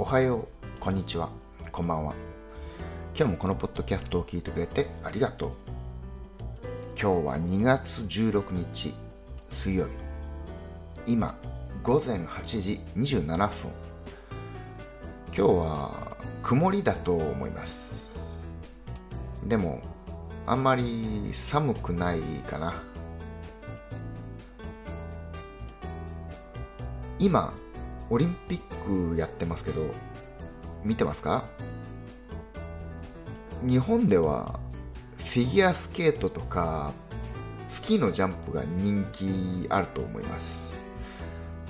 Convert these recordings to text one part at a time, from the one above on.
おはよう、こんにちは、こんばんは。今日もこのポッドキャストを聞いてくれてありがとう。今日は2月16日、水曜日。今、午前8時27分。今日は曇りだと思います。でも、あんまり寒くないかな。今、オリンピックやってますけど、見てますか？日本ではフィギュアスケートとかスキーのジャンプが人気あると思います。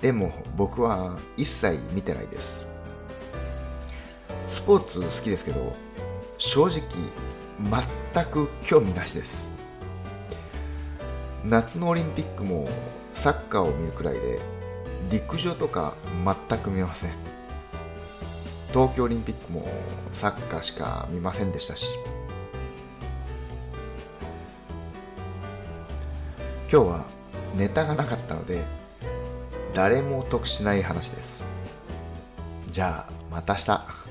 でも僕は一切見てないです。スポーツ好きですけど正直全く興味なしです。夏のオリンピックもサッカーを見るくらいで陸上とか全く見ません。東京オリンピックもサッカーしか見ませんでしたし。今日はネタがなかったので誰も得しない話です。じゃあまた明日。